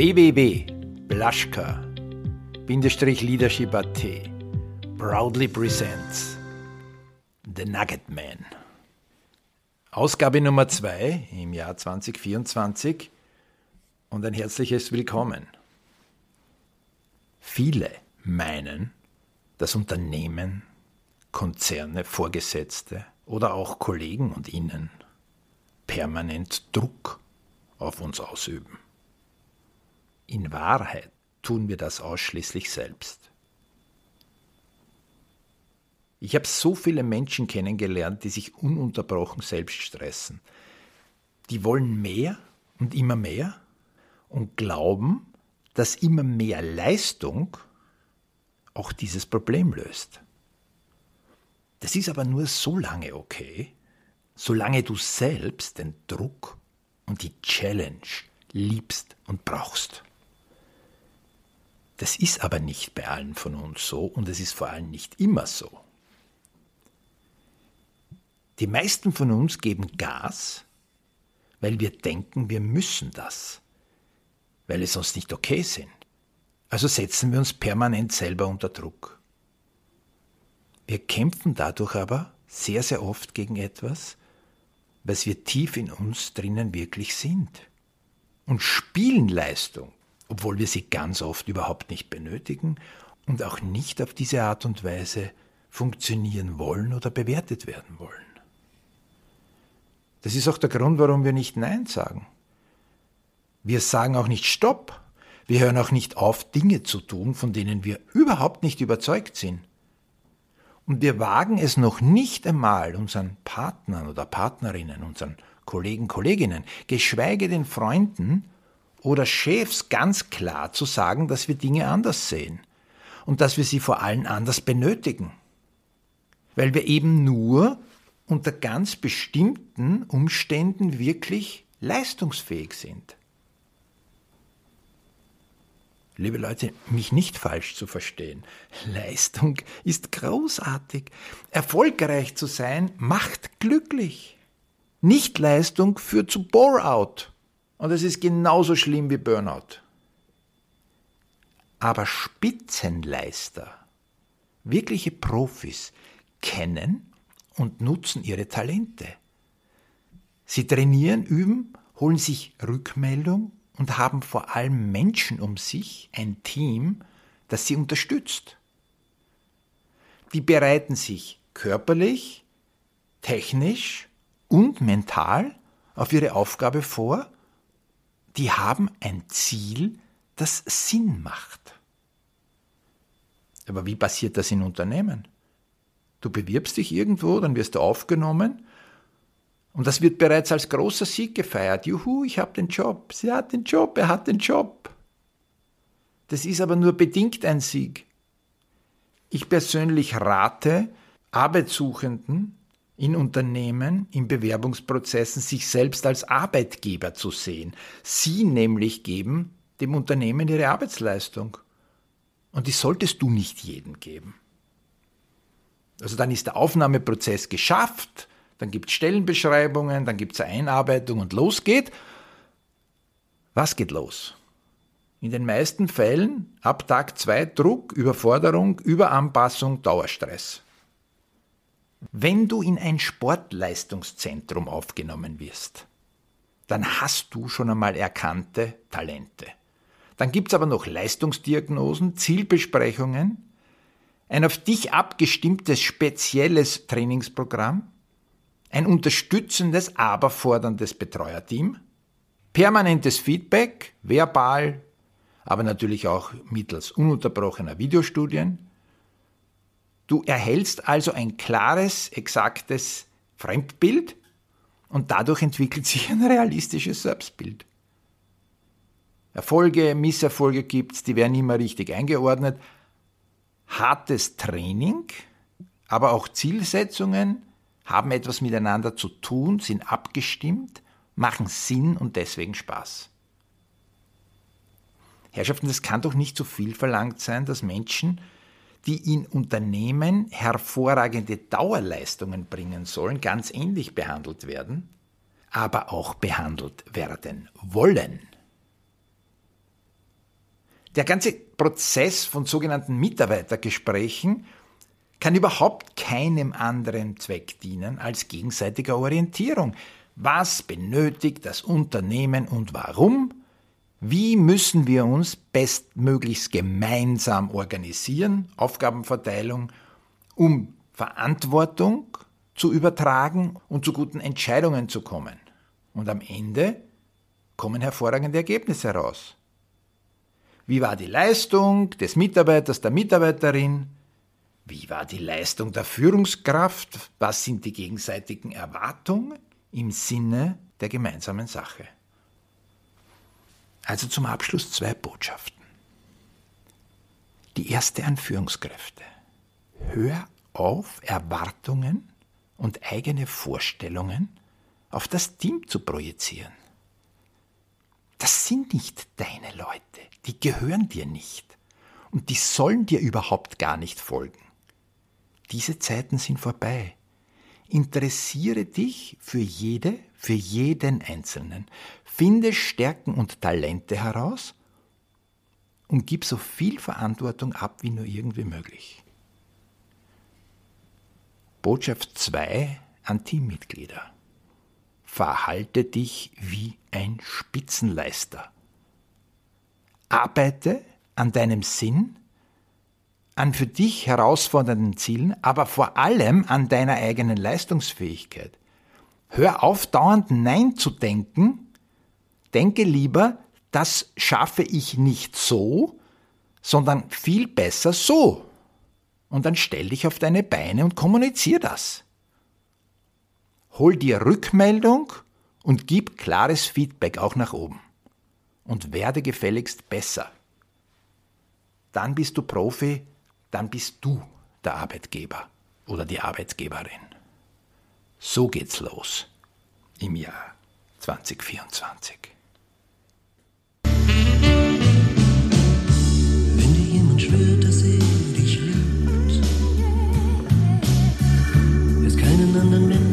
www.blushka-leadership.at proudly presents The Nugget Man. Ausgabe Nummer 2 im Jahr 2024 und ein herzliches Willkommen. Viele meinen, dass Unternehmen, Konzerne, Vorgesetzte oder auch Kollegen und Ihnen permanent Druck auf uns ausüben. In Wahrheit tun wir das ausschließlich selbst. Ich habe so viele Menschen kennengelernt, die sich ununterbrochen selbst stressen. Die wollen mehr und immer mehr und glauben, dass immer mehr Leistung auch dieses Problem löst. Das ist aber nur so lange okay, solange du selbst den Druck und die Challenge liebst und brauchst. Das ist aber nicht bei allen von uns so und es ist vor allem nicht immer so. Die meisten von uns geben Gas, weil wir denken, wir müssen das, weil wir sonst nicht okay sind. Also setzen wir uns permanent selber unter Druck. Wir kämpfen dadurch aber sehr, sehr oft gegen etwas, was wir tief in uns drinnen wirklich sind. Und spielen Leistung obwohl wir sie ganz oft überhaupt nicht benötigen und auch nicht auf diese Art und Weise funktionieren wollen oder bewertet werden wollen. Das ist auch der Grund, warum wir nicht Nein sagen. Wir sagen auch nicht Stopp. Wir hören auch nicht auf, Dinge zu tun, von denen wir überhaupt nicht überzeugt sind. Und wir wagen es noch nicht einmal unseren Partnern oder Partnerinnen, unseren Kollegen, Kolleginnen, geschweige den Freunden oder Chefs ganz klar zu sagen, dass wir Dinge anders sehen und dass wir sie vor allem anders benötigen. Weil wir eben nur unter ganz bestimmten Umständen wirklich leistungsfähig sind. Liebe Leute, mich nicht falsch zu verstehen. Leistung ist großartig. Erfolgreich zu sein macht glücklich. Nichtleistung führt zu Bore-out. Und es ist genauso schlimm wie Burnout. Aber Spitzenleister, wirkliche Profis, kennen und nutzen ihre Talente. Sie trainieren, üben, holen sich Rückmeldung und haben vor allem Menschen um sich, ein Team, das sie unterstützt. Die bereiten sich körperlich, technisch und mental auf ihre Aufgabe vor die haben ein Ziel, das Sinn macht. Aber wie passiert das in Unternehmen? Du bewirbst dich irgendwo, dann wirst du aufgenommen und das wird bereits als großer Sieg gefeiert. Juhu, ich habe den Job. Sie hat den Job, er hat den Job. Das ist aber nur bedingt ein Sieg. Ich persönlich rate Arbeitssuchenden, in Unternehmen, in Bewerbungsprozessen sich selbst als Arbeitgeber zu sehen. Sie nämlich geben dem Unternehmen ihre Arbeitsleistung. Und die solltest du nicht jedem geben. Also dann ist der Aufnahmeprozess geschafft, dann gibt es Stellenbeschreibungen, dann gibt es Einarbeitung und los geht. Was geht los? In den meisten Fällen ab Tag zwei Druck, Überforderung, Überanpassung, Dauerstress. Wenn du in ein Sportleistungszentrum aufgenommen wirst, dann hast du schon einmal erkannte Talente. Dann gibt es aber noch Leistungsdiagnosen, Zielbesprechungen, ein auf dich abgestimmtes spezielles Trainingsprogramm, ein unterstützendes, aber forderndes Betreuerteam, permanentes Feedback, verbal, aber natürlich auch mittels ununterbrochener Videostudien, Du erhältst also ein klares, exaktes Fremdbild und dadurch entwickelt sich ein realistisches Selbstbild. Erfolge, Misserfolge gibt es, die werden immer richtig eingeordnet. Hartes Training, aber auch Zielsetzungen haben etwas miteinander zu tun, sind abgestimmt, machen Sinn und deswegen Spaß. Herrschaften, das kann doch nicht so viel verlangt sein, dass Menschen die in Unternehmen hervorragende Dauerleistungen bringen sollen, ganz ähnlich behandelt werden, aber auch behandelt werden wollen. Der ganze Prozess von sogenannten Mitarbeitergesprächen kann überhaupt keinem anderen Zweck dienen als gegenseitiger Orientierung. Was benötigt das Unternehmen und warum? Wie müssen wir uns bestmöglichst gemeinsam organisieren, Aufgabenverteilung, um Verantwortung zu übertragen und zu guten Entscheidungen zu kommen. Und am Ende kommen hervorragende Ergebnisse heraus. Wie war die Leistung des Mitarbeiters, der Mitarbeiterin? Wie war die Leistung der Führungskraft? Was sind die gegenseitigen Erwartungen im Sinne der gemeinsamen Sache? Also zum Abschluss zwei Botschaften. Die erste an Führungskräfte. Hör auf, Erwartungen und eigene Vorstellungen auf das Team zu projizieren. Das sind nicht deine Leute, die gehören dir nicht und die sollen dir überhaupt gar nicht folgen. Diese Zeiten sind vorbei. Interessiere dich für jede, für jeden Einzelnen. Finde Stärken und Talente heraus und gib so viel Verantwortung ab wie nur irgendwie möglich. Botschaft 2 an Teammitglieder. Verhalte dich wie ein Spitzenleister. Arbeite an deinem Sinn, an für dich herausfordernden Zielen, aber vor allem an deiner eigenen Leistungsfähigkeit. Hör auf, dauernd Nein zu denken. Denke lieber, das schaffe ich nicht so, sondern viel besser so. Und dann stell dich auf deine Beine und kommunizier das. Hol dir Rückmeldung und gib klares Feedback auch nach oben. Und werde gefälligst besser. Dann bist du Profi, dann bist du der Arbeitgeber oder die Arbeitgeberin. So geht's los im Jahr 2024. Wenn dir jemand schwört, dass er dich liebt, ist keinen anderen Menschen.